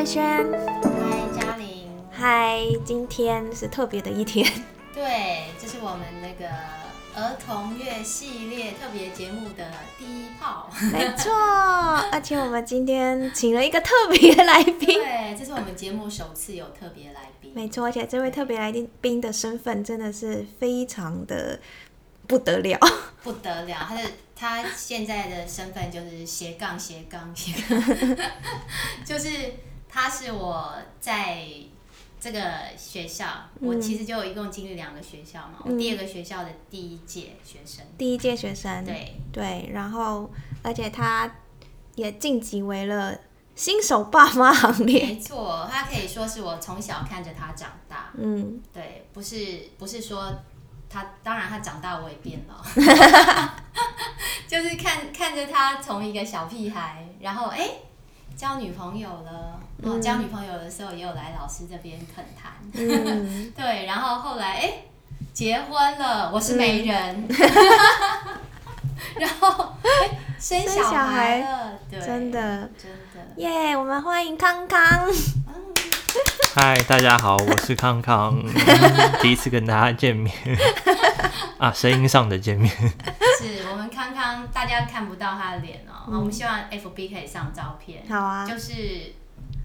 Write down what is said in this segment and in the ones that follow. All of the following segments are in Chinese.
慧轩，嗨，嘉玲。嗨，今天是特别的一天。对，这是我们那个儿童乐系列特别节目的第一炮。没错，而且我们今天请了一个特别来宾。对，这是我们节目首次有特别来宾。没错，而且这位特别来宾的身份真的是非常的不得了。不得了，他的他现在的身份就是斜杠斜杠斜杠，就是他是我在这个学校，我其实就一共经历两个学校嘛，我第二个学校的第一届学生，第一届学生，对。对，然后而且他也晋级为了新手爸妈行列，没错，他可以说是我从小看着他长大，嗯，对，不是不是说。他当然，他长大我也变了，就是看看着他从一个小屁孩，然后哎交女朋友了，然后交女朋友的时候也有来老师这边恳谈，对，然后后来哎结婚了，我是媒人，然后生小孩了，真的。真的。耶！我们欢迎康康。嗨，大家好，我是康康，第一次跟大家见面。啊，声音上的见面。是我们康康，大家看不到他的脸哦，我们希望 FB 可以上照片。好啊，就是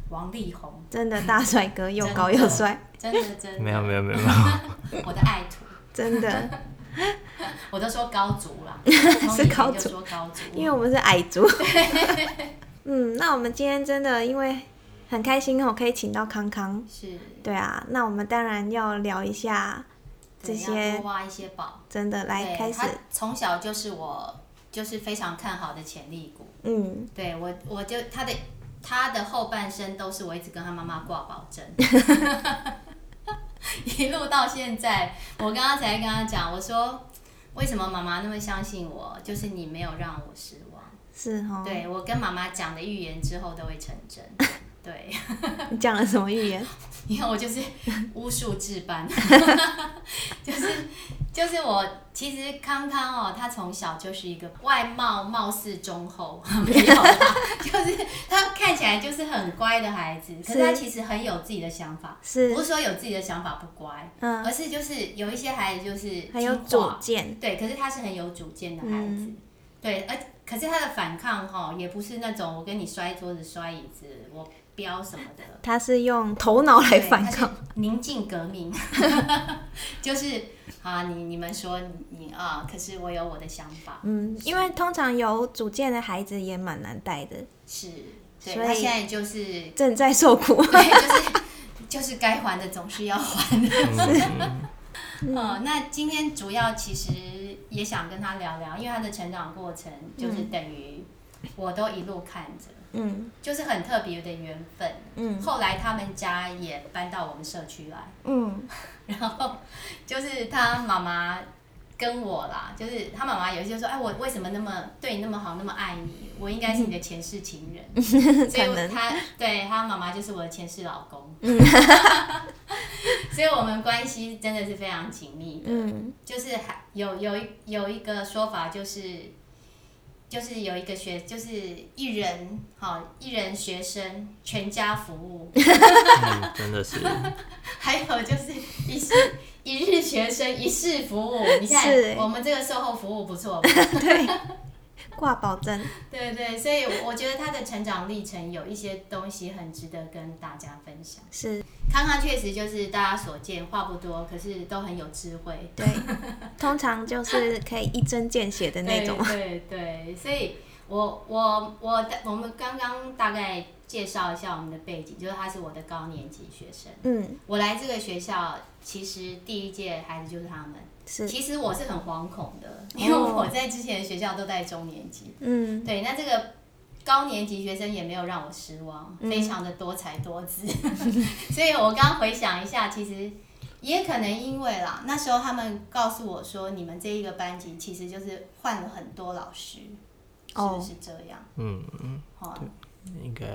王力宏，真的大帅哥，又高又帅，真的真的。没有没有没有。没有，我的爱徒，真的，我都说高足啦，是高足，说高足，因为我们是矮足。嗯，那我们今天真的因为。很开心哦，可以请到康康。是，对啊，那我们当然要聊一下这些，挖一些宝。真的，来开始。从小就是我，就是非常看好的潜力股。嗯，对我，我就他的他的后半生都是我一直跟他妈妈挂保证，一路到现在。我刚刚才跟他讲，我说为什么妈妈那么相信我，就是你没有让我失望。是哦，对我跟妈妈讲的预言之后都会成真。对，你讲了什么预言？你看我就是巫术治班，就是就是我其实康康哦，他从小就是一个外貌貌似忠厚，没有啦，就是他看起来就是很乖的孩子，可是他其实很有自己的想法，是。不是说有自己的想法不乖？嗯，而是就是有一些孩子就是很有主见，对，可是他是很有主见的孩子，对，而可是他的反抗哈，也不是那种我跟你摔桌子摔椅子我。标什么的？他是用头脑来反抗，宁静革命，就是啊，你你们说你啊，可是我有我的想法。嗯，因为通常有主见的孩子也蛮难带的，是，所以他现在就是正在受苦，就是就是该还的总是要还的。哦，那今天主要其实也想跟他聊聊，因为他的成长过程就是等于我都一路看着。嗯，就是很特别的缘分。嗯，后来他们家也搬到我们社区来。嗯，然后就是他妈妈跟我啦，就是他妈妈有些说，哎，我为什么那么对你那么好，那么爱你？我应该是你的前世情人。所以他对他妈妈就是我的前世老公。嗯 所以我们关系真的是非常紧密的。嗯，就是还有有一有一个说法就是。就是有一个学，就是一人好，一人学生全家服务，真的是。还有就是一世一日学生一世服务，你看我们这个售后服务不错，对，挂保证。对对，所以我觉得他的成长历程有一些东西很值得跟大家分享。是。康康确实就是大家所见，话不多，可是都很有智慧。对，通常就是可以一针见血的那种。对对，所以我我我我们刚刚大概介绍一下我们的背景，就是他是我的高年级学生。嗯，我来这个学校，其实第一届孩子就是他们。是，其实我是很惶恐的，因为我在之前的学校都在中年级。嗯，对，那这个。高年级学生也没有让我失望，非常的多才多姿，所以我刚回想一下，其实也可能因为啦，那时候他们告诉我说，你们这一个班级其实就是换了很多老师，是不是这样？嗯嗯，好，应该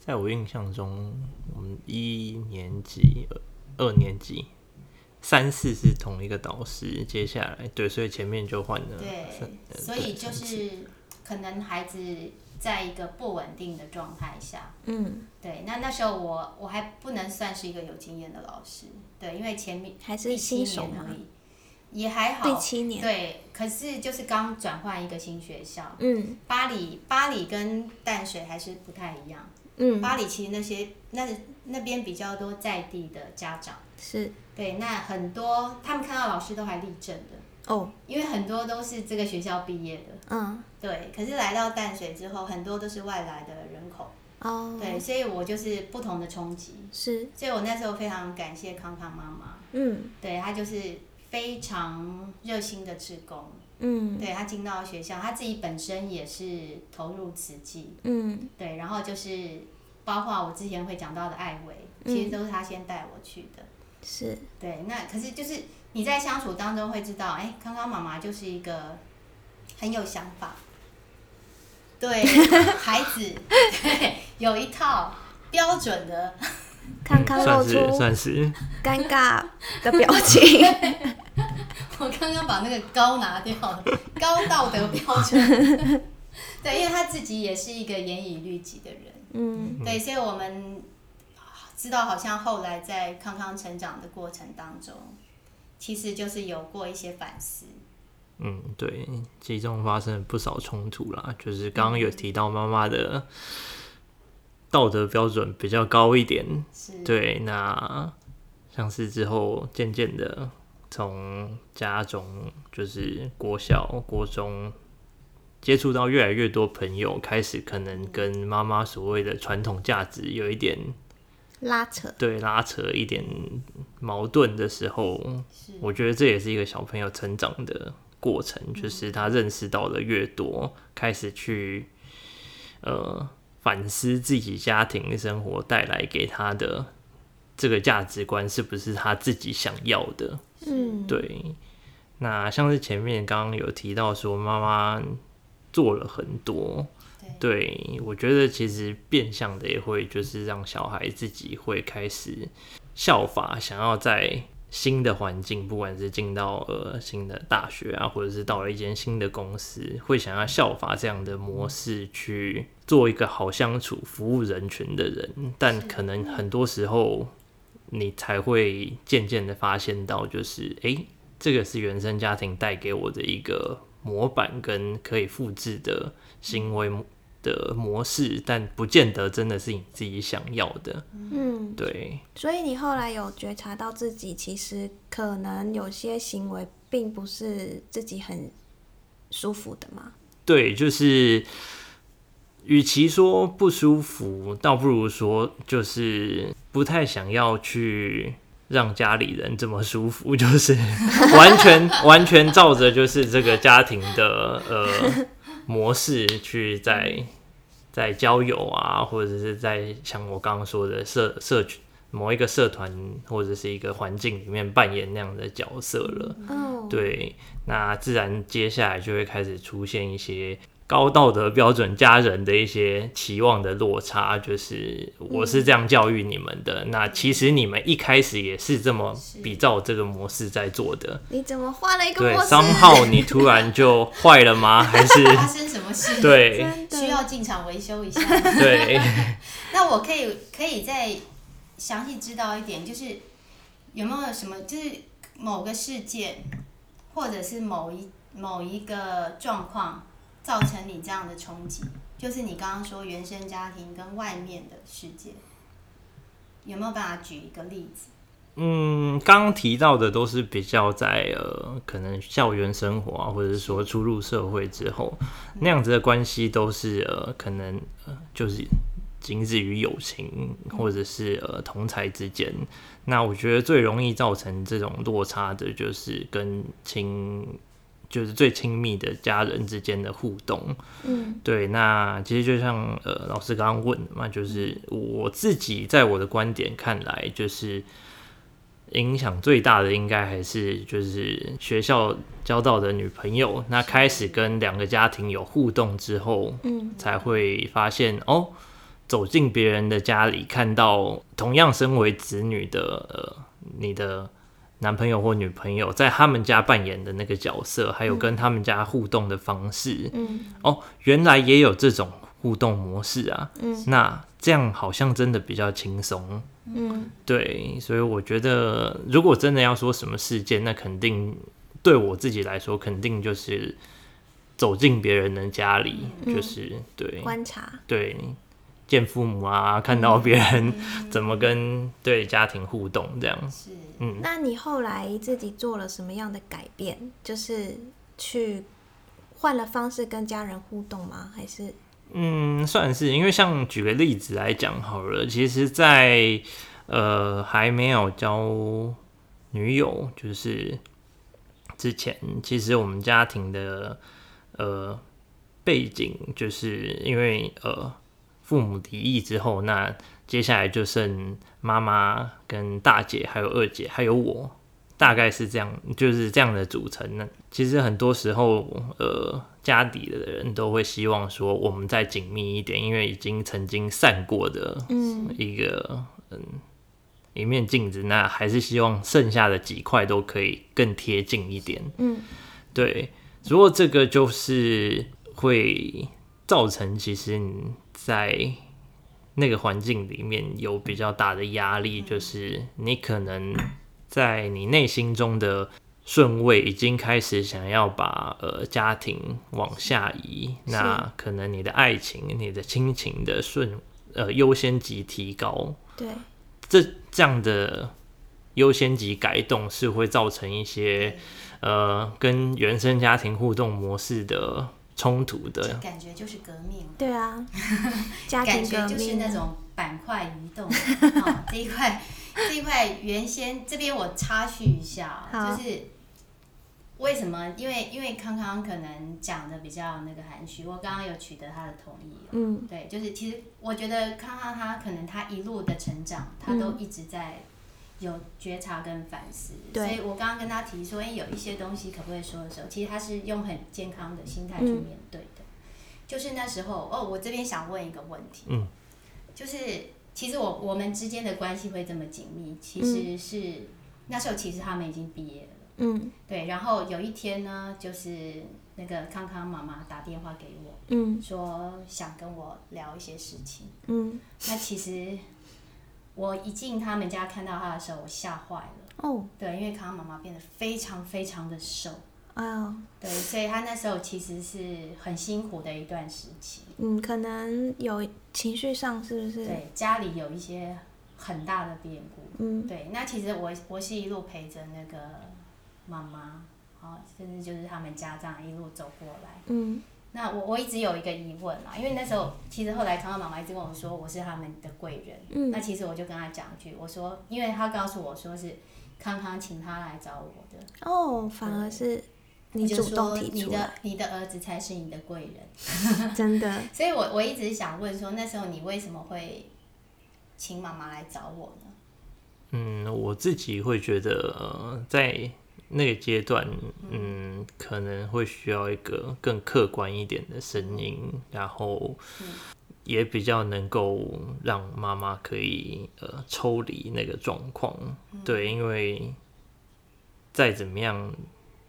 在我印象中，我们一年级、二年级、三四是同一个导师，接下来对，所以前面就换了，对，所以就是。可能孩子在一个不稳定的状态下。嗯，对。那那时候我我还不能算是一个有经验的老师，对，因为前面还是新手而已，也还好。第七年。对，可是就是刚转换一个新学校。嗯。巴黎，巴黎跟淡水还是不太一样。嗯。巴黎其实那些那那边比较多在地的家长。是。对，那很多他们看到老师都还立正的。哦，因为很多都是这个学校毕业的，嗯，对。可是来到淡水之后，很多都是外来的人口，哦，对，所以我就是不同的冲击，是。所以我那时候非常感谢康康妈妈，嗯，对她就是非常热心的职工，嗯，对他进到学校，他自己本身也是投入慈济，嗯，对，然后就是包括我之前会讲到的艾维，其实都是他先带我去的，是，对，那可是就是。你在相处当中会知道，哎，康康妈妈就是一个很有想法，对 孩子对 有一套标准的，康康露出算是尴尬的表情。我刚刚把那个高拿掉了，高道德标准。对，因为他自己也是一个严以律己的人，嗯，对，所以我们知道，好像后来在康康成长的过程当中。其实就是有过一些反思。嗯，对，其中发生了不少冲突啦。就是刚刚有提到妈妈的道德标准比较高一点，对。那像是之后渐渐的从家中，就是国小、国中接触到越来越多朋友，开始可能跟妈妈所谓的传统价值有一点。拉扯对拉扯一点矛盾的时候，我觉得这也是一个小朋友成长的过程，就是他认识到的越多，开始去呃反思自己家庭生活带来给他的这个价值观是不是他自己想要的。嗯，对。那像是前面刚刚有提到说，妈妈做了很多。对，我觉得其实变相的也会就是让小孩自己会开始效法，想要在新的环境，不管是进到呃新的大学啊，或者是到了一间新的公司，会想要效法这样的模式去做一个好相处、服务人群的人。但可能很多时候，你才会渐渐的发现到，就是哎，这个是原生家庭带给我的一个模板跟可以复制的行为。的模式，但不见得真的是你自己想要的。嗯，对。所以你后来有觉察到自己其实可能有些行为并不是自己很舒服的吗？对，就是与其说不舒服，倒不如说就是不太想要去让家里人这么舒服，就是完全 完全照着就是这个家庭的呃。模式去在在交友啊，或者是在像我刚刚说的社社群某一个社团或者是一个环境里面扮演那样的角色了。嗯，对，那自然接下来就会开始出现一些。高道德标准，家人的一些期望的落差，就是我是这样教育你们的。那其实你们一开始也是这么比照这个模式在做的。你怎么换了一个模式？商号你突然就坏了吗？还是发生什么事？对，需要进场维修一下。对。那我可以可以再详细知道一点，就是有没有什么，就是某个事件，或者是某一某一个状况。造成你这样的冲击，就是你刚刚说原生家庭跟外面的世界，有没有办法举一个例子？嗯，刚刚提到的都是比较在呃，可能校园生活啊，或者是说初入社会之后那样子的关系，都是呃，可能呃，就是仅止于友情或者是呃同才之间。那我觉得最容易造成这种落差的，就是跟亲。就是最亲密的家人之间的互动，嗯，对，那其实就像呃老师刚刚问的嘛，就是我自己在我的观点看来，就是影响最大的应该还是就是学校交到的女朋友，那开始跟两个家庭有互动之后，嗯，才会发现哦，走进别人的家里，看到同样身为子女的呃你的。男朋友或女朋友在他们家扮演的那个角色，还有跟他们家互动的方式，嗯，哦，原来也有这种互动模式啊。嗯，那这样好像真的比较轻松。嗯，对，所以我觉得，如果真的要说什么事件，那肯定对我自己来说，肯定就是走进别人的家里，就是对。观察，对见父母啊，看到别人怎么跟对家庭互动这样。是，嗯，那你后来自己做了什么样的改变？就是去换了方式跟家人互动吗？还是？嗯，算是，因为像举个例子来讲好了，其实，在呃还没有交女友，就是之前，其实我们家庭的呃背景，就是因为呃父母离异之后，那接下来就剩妈妈跟大姐，还有二姐，还有我。大概是这样，就是这样的组成呢。其实很多时候，呃，家底的人都会希望说，我们再紧密一点，因为已经曾经散过的一个嗯一面镜子，那还是希望剩下的几块都可以更贴近一点。嗯，对。如果这个就是会造成，其实你在那个环境里面有比较大的压力，就是你可能。在你内心中的顺位已经开始想要把呃家庭往下移，那可能你的爱情、你的亲情的顺呃优先级提高，对，这这样的优先级改动是会造成一些呃跟原生家庭互动模式的冲突的。感觉，就是革命，对啊，家庭革命就是那种板块移动。这一块。这一块原先这边我插叙一下，就是为什么？因为因为康康可能讲的比较那个含蓄，我刚刚有取得他的同意。嗯，对，就是其实我觉得康康他可能他一路的成长，他都一直在有觉察跟反思。所以我刚刚跟他提说，哎，有一些东西可不可以说的时候，其实他是用很健康的心态去面对的。就是那时候，哦，我这边想问一个问题，嗯，就是。其实我我们之间的关系会这么紧密，其实是那时候其实他们已经毕业了，嗯，对。然后有一天呢，就是那个康康妈妈打电话给我，嗯，说想跟我聊一些事情，嗯。那其实我一进他们家看到他的时候，我吓坏了，哦，对，因为康康妈妈变得非常非常的瘦。啊，对，所以他那时候其实是很辛苦的一段时期。嗯，可能有情绪上是不是？对，家里有一些很大的变故。嗯，对。那其实我我是一路陪着那个妈妈，好，甚至就是他们家这样一路走过来。嗯。那我我一直有一个疑问嘛，因为那时候其实后来康康妈妈一直跟我说我是他们的贵人。嗯。那其实我就跟他讲一句，我说，因为他告诉我说是康康请他来找我的。哦，反而是。你就说你的你的儿子才是你的贵人，真的。所以我我一直想问说，那时候你为什么会请妈妈来找我呢？嗯，我自己会觉得，在那个阶段，嗯，可能会需要一个更客观一点的声音，然后也比较能够让妈妈可以呃抽离那个状况。对，因为再怎么样。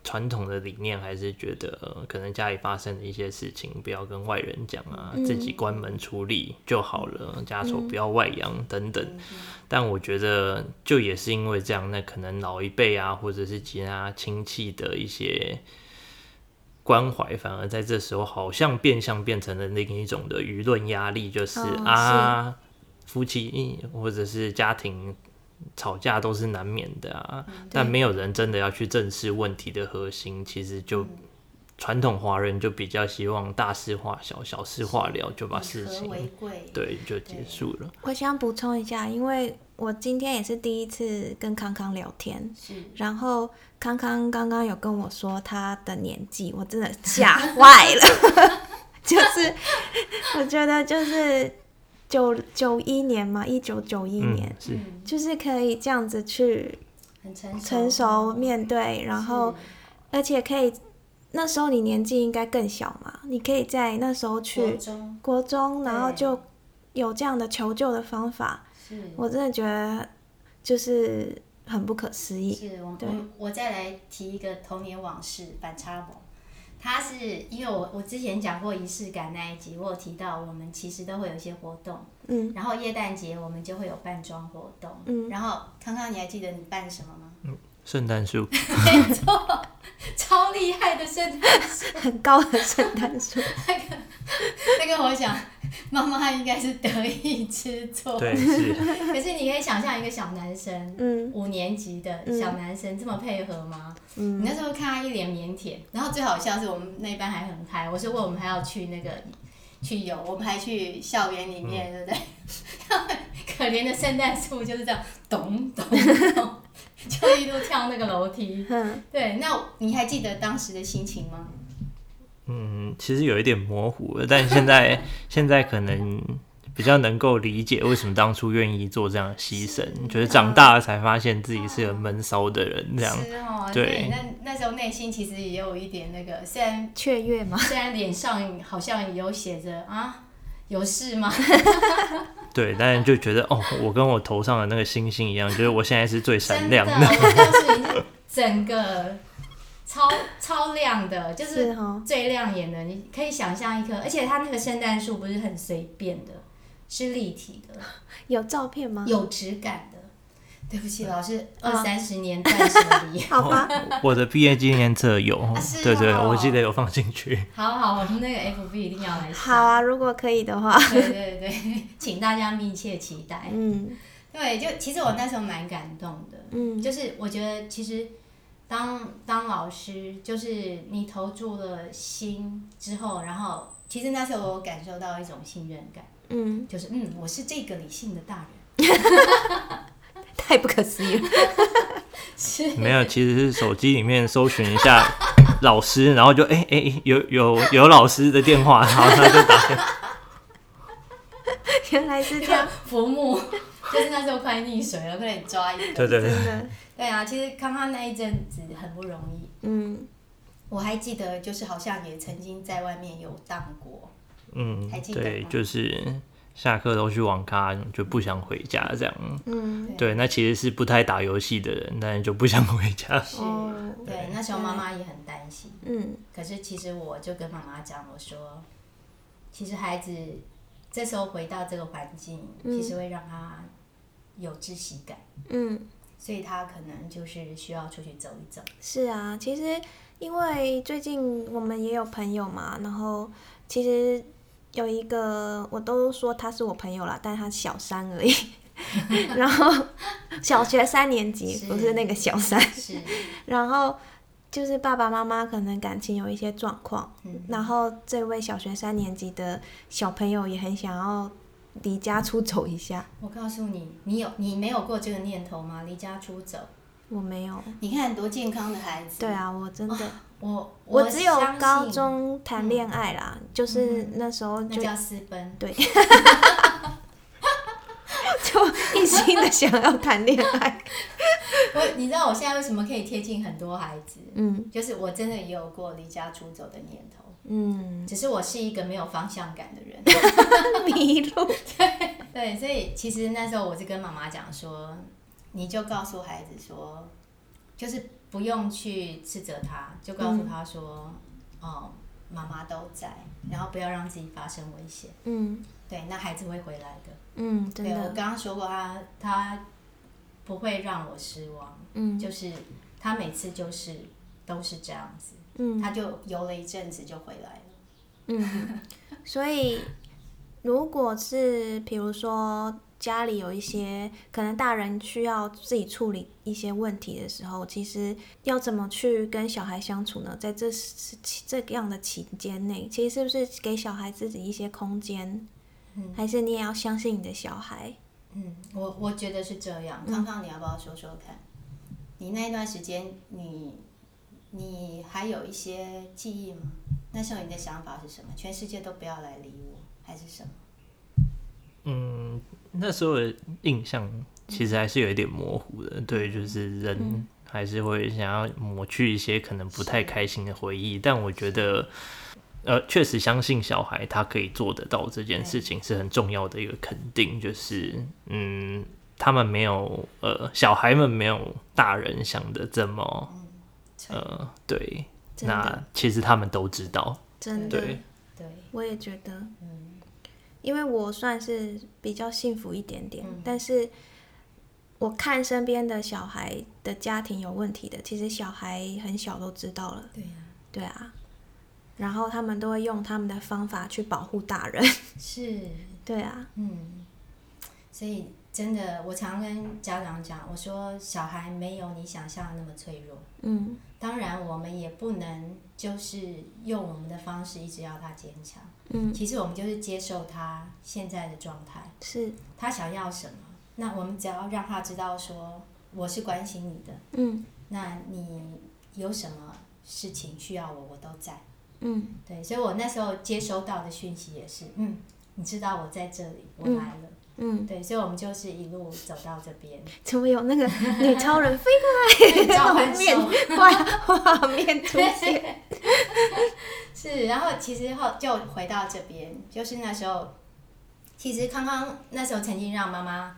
传统的理念还是觉得，可能家里发生的一些事情不要跟外人讲啊，自己关门处理就好了，家丑不要外扬等等。但我觉得，就也是因为这样，那可能老一辈啊，或者是其他亲戚的一些关怀，反而在这时候好像变相变成了另一种的舆论压力，就是啊，夫妻或者是家庭。吵架都是难免的啊，但没有人真的要去正视问题的核心。其实就传统华人就比较希望大事化小，小事化了，就把事情对就结束了。我想补充一下，因为我今天也是第一次跟康康聊天，然后康康刚刚有跟我说他的年纪，我真的吓坏了，就是我觉得就是。九九一年嘛，一九九一年，就是可以这样子去成熟。面对，然后而且可以那时候你年纪应该更小嘛，你可以在那时候去国中，然后就有这样的求救的方法，我真的觉得就是很不可思议。是，我我再来提一个童年往事，反差萌。他是因为我我之前讲过仪式感那一集，我有提到我们其实都会有一些活动，嗯，然后耶诞节我们就会有扮装活动，嗯，然后康康你还记得你扮什么吗？嗯，圣诞树，没错，超厉害的圣诞树，很高的圣诞树，那个那个我想。妈妈应该是得意之作，对是。可是你可以想象一个小男生，嗯，五年级的小男生这么配合吗？嗯，你那时候看他一脸腼腆，然后最好笑是我们那班还很嗨，我是问我们还要去那个去游，我们还去校园里面，对不对？可怜的圣诞树就是这样咚咚咚，就一路跳那个楼梯。嗯，对，那你还记得当时的心情吗？嗯，其实有一点模糊了，但现在 现在可能比较能够理解为什么当初愿意做这样的牺牲，觉得长大了才发现自己是个闷骚的人，这样。对，那那时候内心其实也有一点那个，虽然雀跃嘛，虽然脸上好像有写着啊，有事吗？对，但是就觉得哦，我跟我头上的那个星星一样，觉得我现在是最闪亮的，整个。超超亮的，就是最亮眼的。你可以想象一棵，而且它那个圣诞树不是很随便的，是立体的。有照片吗？有质感的。对不起，老师，二三十年断舍离。好吧。我的毕业纪念册有，对对，我记得有放进去。好好，我们那个 FB 一定要来。好啊，如果可以的话。对对对，请大家密切期待。嗯。对，就其实我那时候蛮感动的。嗯。就是我觉得其实。当当老师，就是你投注了心之后，然后其实那时候我感受到一种信任感，嗯，就是嗯，我是这个理性的大人，太不可思议了，是，没有，其实是手机里面搜寻一下 老师，然后就哎哎有有有老师的电话，然后他就打，原来是这样，浮木，就是那时候快溺水了，快点抓一个，对对对。对啊，其实康康那一阵子很不容易。嗯，我还记得，就是好像也曾经在外面游荡过。嗯，还记得对，就是下课都去网咖，就不想回家这样。嗯，对，那其实是不太打游戏的人，但是就不想回家。是，对，那时候妈妈也很担心。嗯，可是其实我就跟妈妈讲，我说，其实孩子这时候回到这个环境，其实会让他有窒息感。嗯。所以他可能就是需要出去走一走。是啊，其实因为最近我们也有朋友嘛，然后其实有一个我都说他是我朋友了，但他小三而已。然后小学三年级不是那个小三。是。然后就是爸爸妈妈可能感情有一些状况，然后这位小学三年级的小朋友也很想要。离家出走一下。我告诉你，你有你没有过这个念头吗？离家出走，我没有。你看多健康的孩子。对啊，我真的，我我只有高中谈恋爱啦，就是那时候就叫私奔。对。就一心的想要谈恋爱。我你知道我现在为什么可以贴近很多孩子？嗯，就是我真的也有过离家出走的念头。嗯，只是我是一个没有方向感的人，迷路。对对，所以其实那时候我是跟妈妈讲说，你就告诉孩子说，就是不用去斥责他，就告诉他说，哦，妈妈都在，然后不要让自己发生危险。嗯，对，那孩子会回来的。嗯，对我刚刚说过，他他不会让我失望。嗯，就是他每次就是都是这样子。嗯，他就游了一阵子就回来了。嗯，所以如果是比如说家里有一些可能大人需要自己处理一些问题的时候，其实要怎么去跟小孩相处呢？在这这样的期间内，其实是不是给小孩自己一些空间？嗯，还是你也要相信你的小孩？嗯，我我觉得是这样。康康，你要不要说说看？你那段时间你。你还有一些记忆吗？那时候你的想法是什么？全世界都不要来理我，还是什么？嗯，那时候的印象其实还是有一点模糊的。对，就是人还是会想要抹去一些可能不太开心的回忆。但我觉得，呃，确实相信小孩他可以做得到这件事情是很重要的一个肯定。就是，嗯，他们没有，呃，小孩们没有大人想的这么。呃，对，那其实他们都知道，真的，对，我也觉得，嗯，因为我算是比较幸福一点点，但是我看身边的小孩的家庭有问题的，其实小孩很小都知道了，对呀，对啊，然后他们都会用他们的方法去保护大人，是，对啊，嗯，所以。真的，我常跟家长讲，我说小孩没有你想象的那么脆弱。嗯，当然我们也不能就是用我们的方式一直要他坚强。嗯，其实我们就是接受他现在的状态，是他想要什么，那我们只要让他知道说我是关心你的。嗯，那你有什么事情需要我，我都在。嗯，对，所以我那时候接收到的讯息也是，嗯，你知道我在这里，我来了。嗯，对，所以我们就是一路走到这边。怎么有那个 女超人飞过来？画面画画面出现。是，然后其实后就回到这边，就是那时候，其实康康那时候曾经让妈妈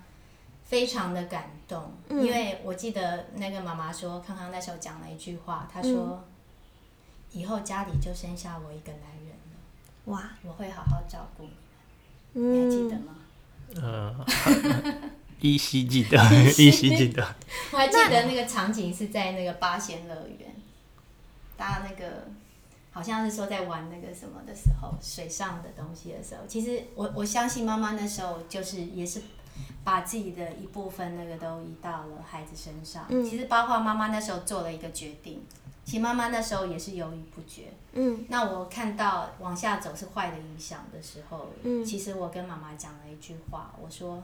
非常的感动，因为我记得那个妈妈说，康康那时候讲了一句话，她说：“以后家里就剩下我一个男人了，哇，我会好好照顾你们。”你还记得吗？呃，依稀记得，依稀记得。我还记得那个场景是在那个八仙乐园，搭那个好像是说在玩那个什么的时候，水上的东西的时候。其实我我相信妈妈那时候就是也是把自己的一部分那个都移到了孩子身上。其实包括妈妈那时候做了一个决定。其实妈妈那时候也是犹豫不决。嗯，那我看到往下走是坏的影响的时候，嗯，其实我跟妈妈讲了一句话，我说：“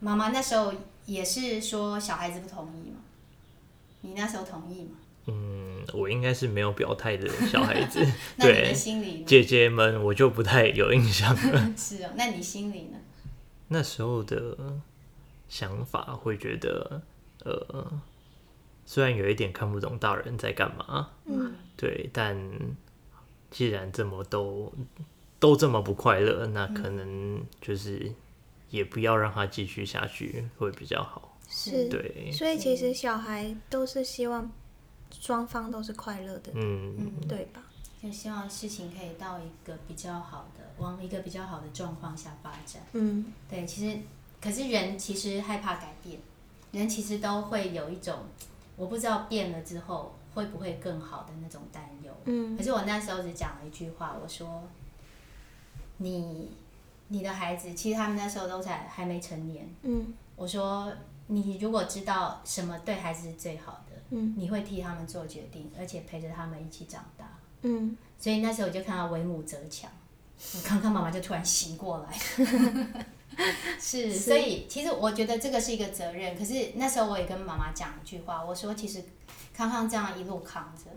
妈妈那时候也是说小孩子不同意嘛，你那时候同意吗？”嗯，我应该是没有表态的小孩子。那你的心里，姐姐们我就不太有印象了。是哦，那你心里呢？那时候的想法会觉得，呃。虽然有一点看不懂大人在干嘛，嗯，对，但既然这么都都这么不快乐，那可能就是也不要让他继续下去会比较好。是，对，所以其实小孩都是希望双方都是快乐的，嗯，对吧？就希望事情可以到一个比较好的，往一个比较好的状况下发展。嗯，对，其实可是人其实害怕改变，人其实都会有一种。我不知道变了之后会不会更好的那种担忧。嗯。可是我那时候只讲了一句话，我说：“你，你的孩子，其实他们那时候都才还没成年。”嗯。我说：“你如果知道什么对孩子是最好的，嗯，你会替他们做决定，而且陪着他们一起长大。”嗯。所以那时候我就看到为母则强，我刚刚妈妈就突然醒过来。是，所以其实我觉得这个是一个责任。可是那时候我也跟妈妈讲一句话，我说其实康康这样一路扛着，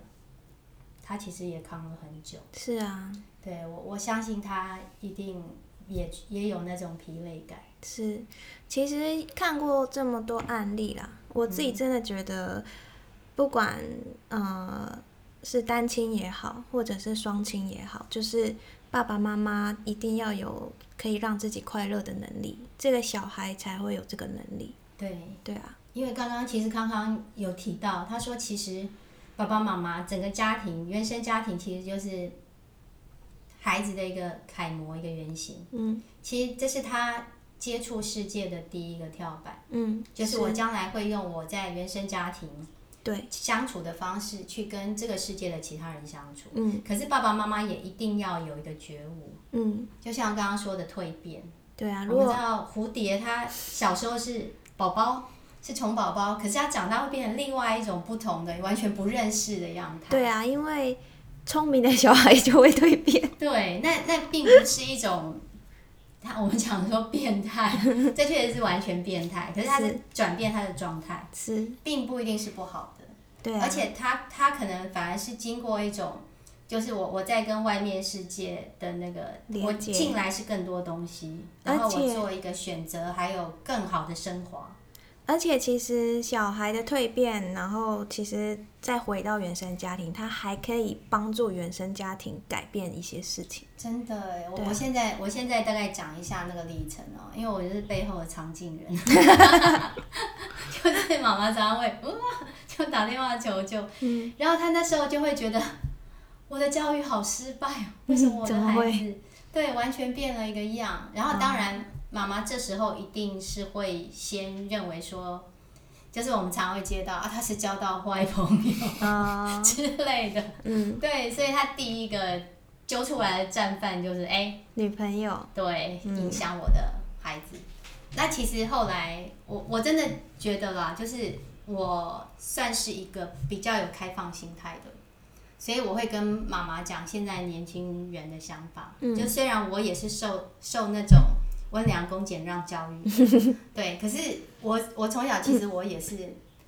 他其实也扛了很久。是啊，对我我相信他一定也也有那种疲累感。是，其实看过这么多案例啦，我自己真的觉得，不管呃是单亲也好，或者是双亲也好，就是爸爸妈妈一定要有。可以让自己快乐的能力，这个小孩才会有这个能力。对对啊，因为刚刚其实康康有提到，他说其实爸爸妈妈整个家庭原生家庭其实就是孩子的一个楷模，一个原型。嗯，其实这是他接触世界的第一个跳板。嗯，就是我将来会用我在原生家庭。对。相处的方式去跟这个世界的其他人相处，嗯，可是爸爸妈妈也一定要有一个觉悟，嗯，就像刚刚说的蜕变，对啊，我们知道蝴蝶它小时候是宝宝，是虫宝宝，可是它长大会变成另外一种不同的、完全不认识的样态。对啊，因为聪明的小孩就会蜕变。对，那那并不是一种，他我们讲说变态，这确实是完全变态，可是它是转变他的状态，是，并不一定是不好。而且他他可能反而是经过一种，就是我我在跟外面世界的那个，我进来是更多东西，然后我做一个选择，还有更好的升华。而且其实小孩的蜕变，然后其实再回到原生家庭，他还可以帮助原生家庭改变一些事情。真的，我我现在我现在大概讲一下那个历程哦，因为我就是背后的常进人，就是妈妈常常会哇。就打电话求救。嗯，然后他那时候就会觉得我的教育好失败，为什么我的孩子对完全变了一个样？然后当然妈妈这时候一定是会先认为说。就是我们常会接到啊，他是交到坏朋友啊 之类的，嗯，对，所以他第一个揪出来的战犯就是哎，女朋友，对，影响我的孩子。那其实后来我我真的觉得啦，就是我算是一个比较有开放心态的，所以我会跟妈妈讲现在年轻人的想法，就虽然我也是受受那种。温良恭俭让教育，对，可是我我从小其实我也是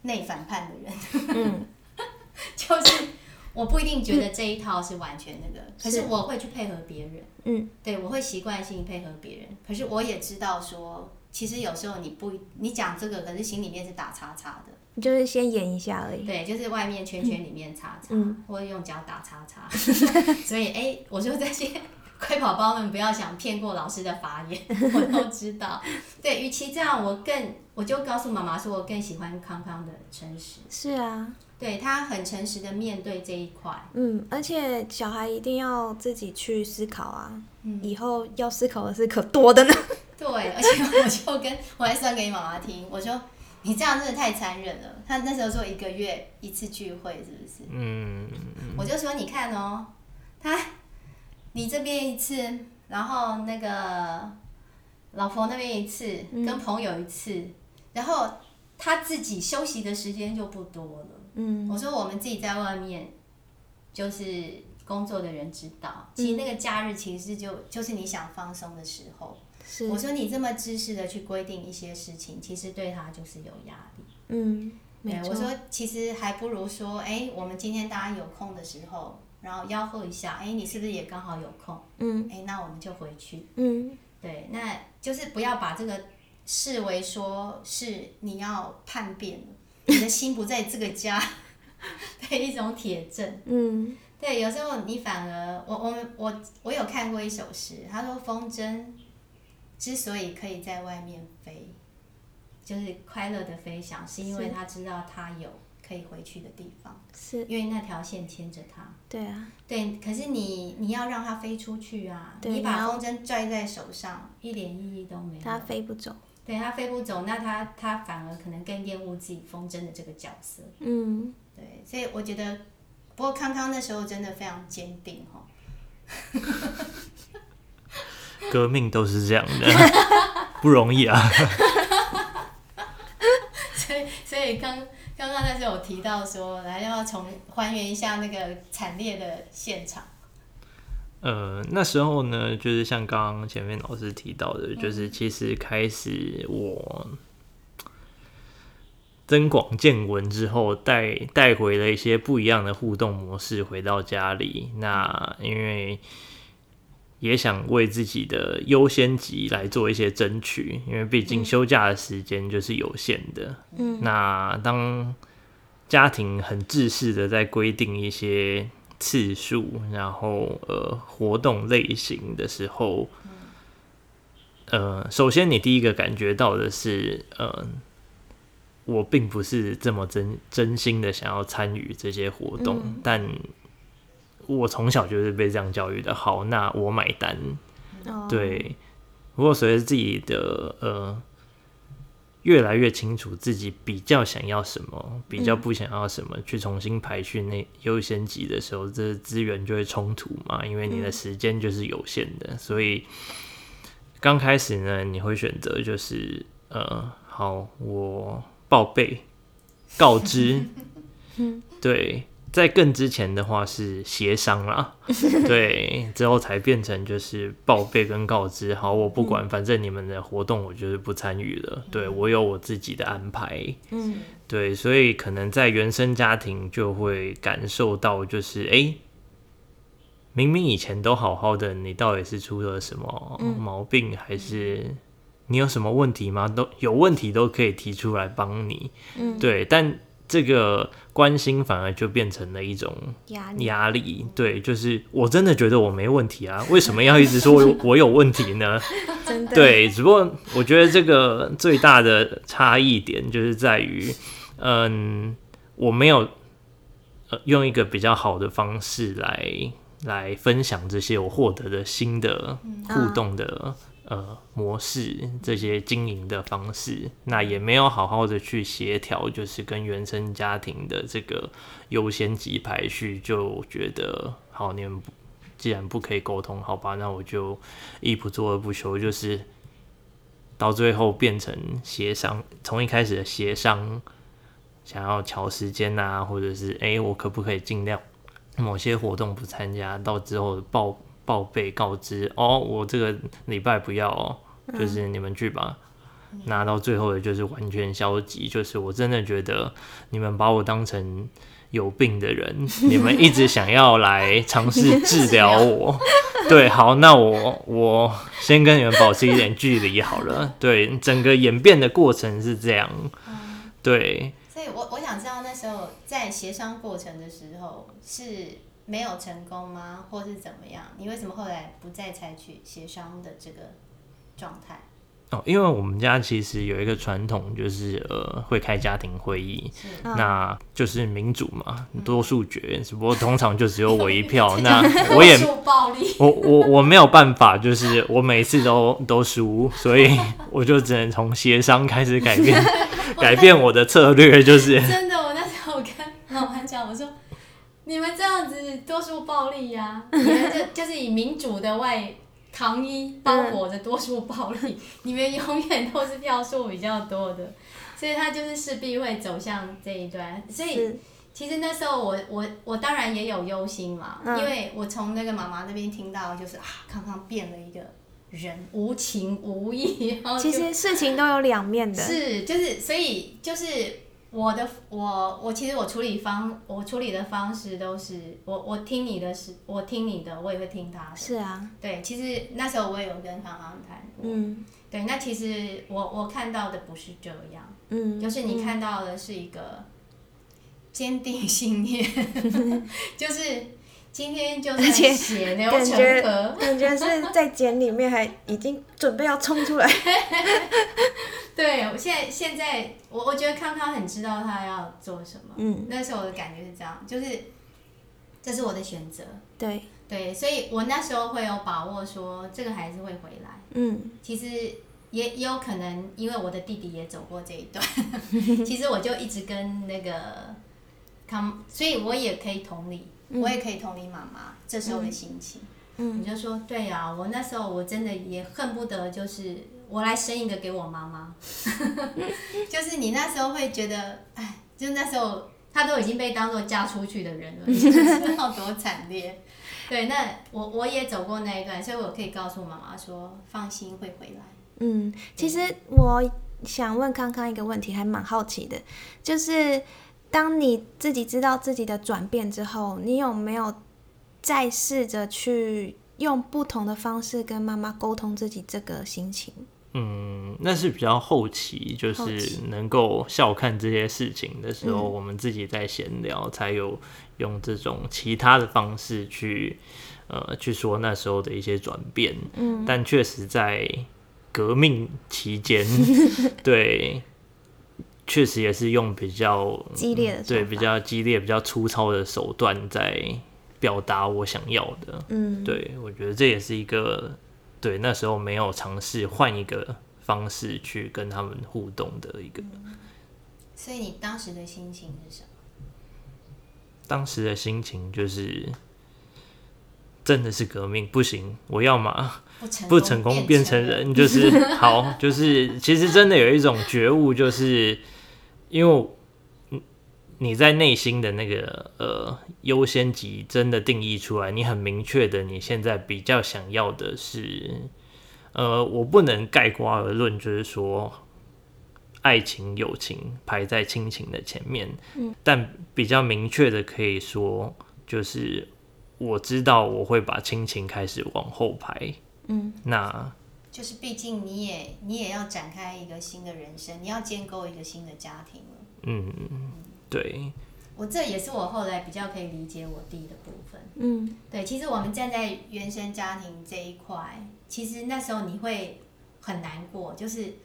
内反叛的人，嗯，就是我不一定觉得这一套是完全那个，可是我会去配合别人，嗯，对我会习惯性配合别人，可是我也知道说，其实有时候你不你讲这个，可是心里面是打叉叉的，就是先演一下而已，对，就是外面圈圈里面叉叉，或者用脚打叉叉，所以哎，我说这些。乖宝宝们不要想骗过老师的法眼，我都知道。对，与其这样，我更我就告诉妈妈说，我更喜欢康康的诚实。是啊，对他很诚实的面对这一块。嗯，而且小孩一定要自己去思考啊，以后要思考的事可多的呢。对，而且我就跟我还算给你妈妈听，我说你这样真的太残忍了。他那时候说一个月一次聚会，是不是？嗯。我就说你看哦，他。你这边一次，然后那个老婆那边一次，跟朋友一次，然后他自己休息的时间就不多了。嗯，我说我们自己在外面，就是工作的人知道，其实那个假日其实就就是你想放松的时候。是，我说你这么知识的去规定一些事情，其实对他就是有压力。嗯，对，我说其实还不如说，哎，我们今天大家有空的时候。然后吆喝一下，哎，你是不是也刚好有空？嗯，哎，那我们就回去。嗯，对，那就是不要把这个视为说是你要叛变，你的心不在这个家 的一种铁证。嗯，对，有时候你反而，我我我我有看过一首诗，他说风筝之所以可以在外面飞，就是快乐的飞翔，是因为他知道他有。可以回去的地方，是因为那条线牵着它。对啊，对。可是你你要让它飞出去啊！你把风筝拽在手上，一点意义都没有。它飞不走。对，它飞不走，那它它反而可能更厌恶自己风筝的这个角色。嗯，对。所以我觉得，不过康康那时候真的非常坚定哈。革命都是这样的，不容易啊。所以，所以刚。刚刚那时候有提到说，来要重还原一下那个惨烈的现场。呃，那时候呢，就是像刚刚前面老师提到的，就是其实开始我增广见闻之后，带带回了一些不一样的互动模式回到家里。那因为也想为自己的优先级来做一些争取，因为毕竟休假的时间就是有限的。嗯，那当家庭很自式的在规定一些次数，然后呃活动类型的时候，呃，首先你第一个感觉到的是，呃，我并不是这么真真心的想要参与这些活动，但。我从小就是被这样教育的，好，那我买单。对，不过随着自己的呃越来越清楚自己比较想要什么，比较不想要什么，去重新排序那优先级的时候，这资源就会冲突嘛，因为你的时间就是有限的，所以刚开始呢，你会选择就是呃，好，我报备告知，对。在更之前的话是协商啦，对，之后才变成就是报备跟告知。好，我不管，反正你们的活动我就是不参与了。对我有我自己的安排。嗯，对，所以可能在原生家庭就会感受到，就是哎，明明以前都好好的，你到底是出了什么毛病，还是你有什么问题吗？都有问题都可以提出来帮你。嗯，对，但。这个关心反而就变成了一种压力，对，就是我真的觉得我没问题啊，为什么要一直说 我有问题呢？真的，对，只不过我觉得这个最大的差异点就是在于，嗯，我没有呃用一个比较好的方式来来分享这些我获得的新的互动的呃模式，这些经营的方式，那也没有好好的去协调，就是跟原生家庭的这个优先级排序，就觉得好，你们既然不可以沟通，好吧，那我就一不做二不休，就是到最后变成协商，从一开始的协商。想要调时间呐，或者是哎，我可不可以尽量某些活动不参加？到之后报报备告知哦，我这个礼拜不要哦，就是你们去吧。拿到最后的就是完全消极，就是我真的觉得你们把我当成有病的人，你们一直想要来尝试 治疗我。对，好，那我我先跟你们保持一点距离好了。对，整个演变的过程是这样。对。所以，我我想知道那时候在协商过程的时候是没有成功吗，或是怎么样？你为什么后来不再采取协商的这个状态？哦，因为我们家其实有一个传统，就是呃会开家庭会议，那就是民主嘛，多数决，只不过通常就只有我一票，那我也 我我我没有办法，就是我每次都 都输，所以我就只能从协商开始改变。改变我的策略就是真的。我那时候跟老板讲，我说：“你们这样子多数暴力呀，你们就就是以民主的外糖衣包裹着多数暴力，你们永远都是票数比较多的，所以他就是势必会走向这一段。所以其实那时候我我我当然也有忧心嘛，因为我从那个妈妈那边听到就是啊，康康变了一个。”人无情无义，其实事情都有两面的。是，就是，所以就是我的，我我其实我处理方，我处理的方式都是，我我听你的，是，我听你的，我也会听他的。是啊，对，其实那时候我也有跟康康谈过。嗯，对，那其实我我看到的不是这样，嗯，就是你看到的是一个坚定信念，就是。今天就是血流成河，感觉是在茧里面，还已经准备要冲出来。对，我现在现在我我觉得康康很知道他要做什么。嗯，那时候我的感觉是这样，就是这是我的选择。对对，所以我那时候会有把握说这个孩子会回来。嗯，其实也也有可能，因为我的弟弟也走过这一段。其实我就一直跟那个康，所以我也可以同理。我也可以同理妈妈这时候的心情，你就说对呀，我那时候我真的也恨不得就是我来生一个给我妈妈，就是你那时候会觉得，哎，就那时候她都已经被当做嫁出去的人了，你知道多惨烈。对，那我我也走过那一段，所以我可以告诉妈妈说，放心会回来。嗯，其实我想问康康一个问题，还蛮好奇的，就是。当你自己知道自己的转变之后，你有没有再试着去用不同的方式跟妈妈沟通自己这个心情？嗯，那是比较后期，就是能够笑看这些事情的时候，我们自己在闲聊，才有用这种其他的方式去呃去说那时候的一些转变。嗯，但确实在革命期间，对。确实也是用比较激烈的对比较激烈、比较粗糙的手段在表达我想要的。嗯，对，我觉得这也是一个对那时候没有尝试换一个方式去跟他们互动的一个。所以你当时的心情是什么？当时的心情就是真的是革命，不行，我要嘛不成功变成人，就是好，就是其实真的有一种觉悟，就是。因为，你在内心的那个呃优先级真的定义出来，你很明确的，你现在比较想要的是，呃，我不能盖棺而论，就是说，爱情、友情排在亲情的前面，嗯，但比较明确的可以说，就是我知道我会把亲情开始往后排，嗯，那。就是，毕竟你也你也要展开一个新的人生，你要建构一个新的家庭了。嗯嗯，对。我这也是我后来比较可以理解我弟的部分。嗯，对。其实我们站在原生家庭这一块，其实那时候你会很难过，就是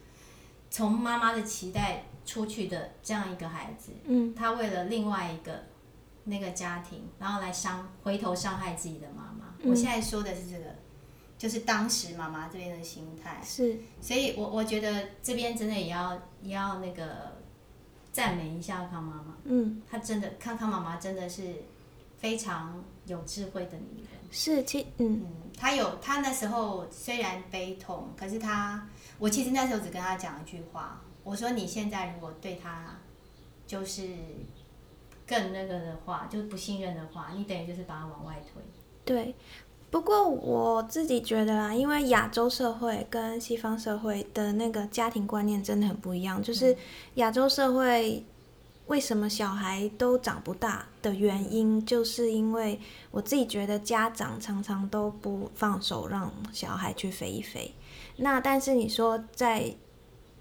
从妈妈的期待出去的这样一个孩子，嗯，他为了另外一个那个家庭，然后来伤回头伤害自己的妈妈。我现在说的是这个，就是当时妈妈这边的心态。是，所以我我觉得这边真的也要也要那个赞美一下康妈妈，嗯，她真的康康妈妈真的是非常有智慧的女人，是，其嗯，她有她那时候虽然悲痛，可是她我其实那时候只跟她讲一句话。我说你现在如果对她就是更那个的话，就不信任的话，你等于就是把她往外推。对，不过我自己觉得啦，因为亚洲社会跟西方社会的那个家庭观念真的很不一样。就是亚洲社会为什么小孩都长不大的原因，就是因为我自己觉得家长常常都不放手让小孩去飞一飞。那但是你说在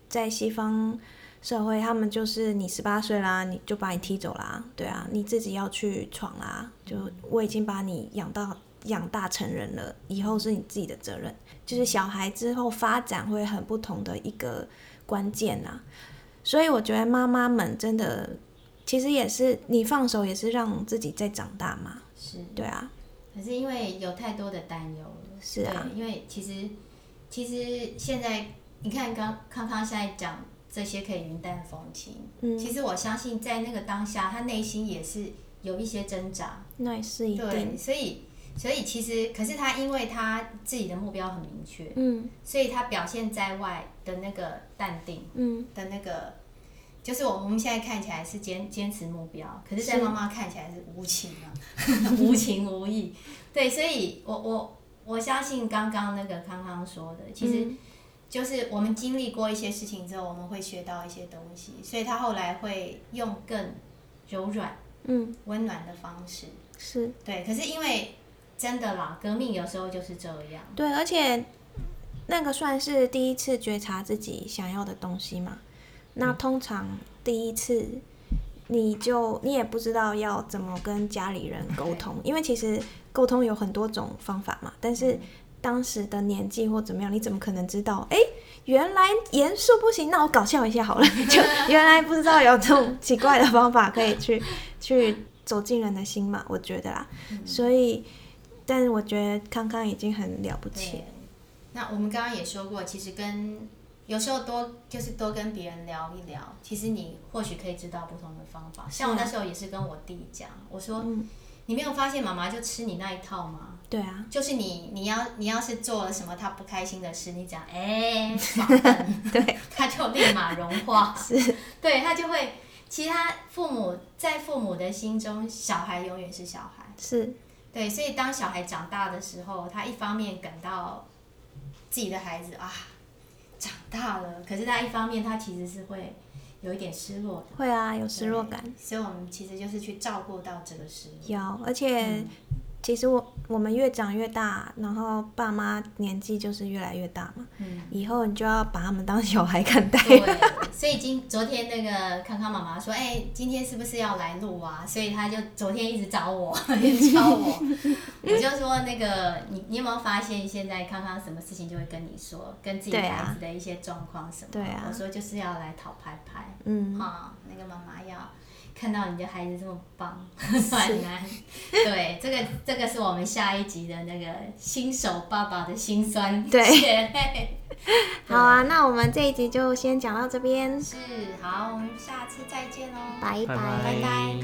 在西方社会，他们就是你十八岁啦，你就把你踢走啦，对啊，你自己要去闯啦。就我已经把你养到养大成人了，以后是你自己的责任。就是小孩之后发展会很不同的一个关键呐。所以我觉得妈妈们真的，其实也是你放手，也是让自己在长大嘛。是，对啊。可是因为有太多的担忧了。是啊。因为其实其实现在。你看，刚康康现在讲这些可以云淡风轻。嗯，其实我相信在那个当下，他内心也是有一些挣扎。那也是一定。所以，所以其实，可是他因为他自己的目标很明确，嗯，所以他表现在外的那个淡定，嗯，的那个，就是我我们现在看起来是坚坚持目标，可是，在妈妈看起来是无情啊，无情无义。对，所以我我我相信刚刚那个康康说的，其实。就是我们经历过一些事情之后，我们会学到一些东西，所以他后来会用更柔软、嗯温暖的方式，是对。可是因为真的啦，革命有时候就是这样。对，而且那个算是第一次觉察自己想要的东西嘛。那通常第一次，你就你也不知道要怎么跟家里人沟通，因为其实沟通有很多种方法嘛，但是。当时的年纪或怎么样，你怎么可能知道？哎，原来严肃不行，那我搞笑一下好了。就原来不知道有这种奇怪的方法可以去去走进人的心嘛？我觉得啦。所以，但是我觉得康康已经很了不起。那我们刚刚也说过，其实跟有时候多就是多跟别人聊一聊，其实你或许可以知道不同的方法。像我那时候也是跟我弟讲，我说。你没有发现妈妈就吃你那一套吗？对啊，就是你你要你要是做了什么他不开心的事，你讲哎，对，他就立马融化，是，对他就会。其他父母在父母的心中，小孩永远是小孩，是对，所以当小孩长大的时候，他一方面感到自己的孩子啊长大了，可是他一方面他其实是会。有一点失落的，会啊，有失落感，所以我们其实就是去照顾到这个失落。有，而且。其实我我们越长越大，然后爸妈年纪就是越来越大嘛。嗯。以后你就要把他们当小孩看待。对。所以今昨天那个康康妈妈说：“哎，今天是不是要来录啊？”所以他就昨天一直找我，一直敲我。我就说：“那个，你你有没有发现现在康康什么事情就会跟你说，跟自己孩子的一些状况什么？”对啊。我说就是要来讨拍拍。嗯。哈，那个妈妈要。看到你的孩子这么棒 暖男。对这个这个是我们下一集的那个新手爸爸的辛酸对。好啊那我们这一集就先讲到这边。是好我们下次再见哦。拜拜。拜拜。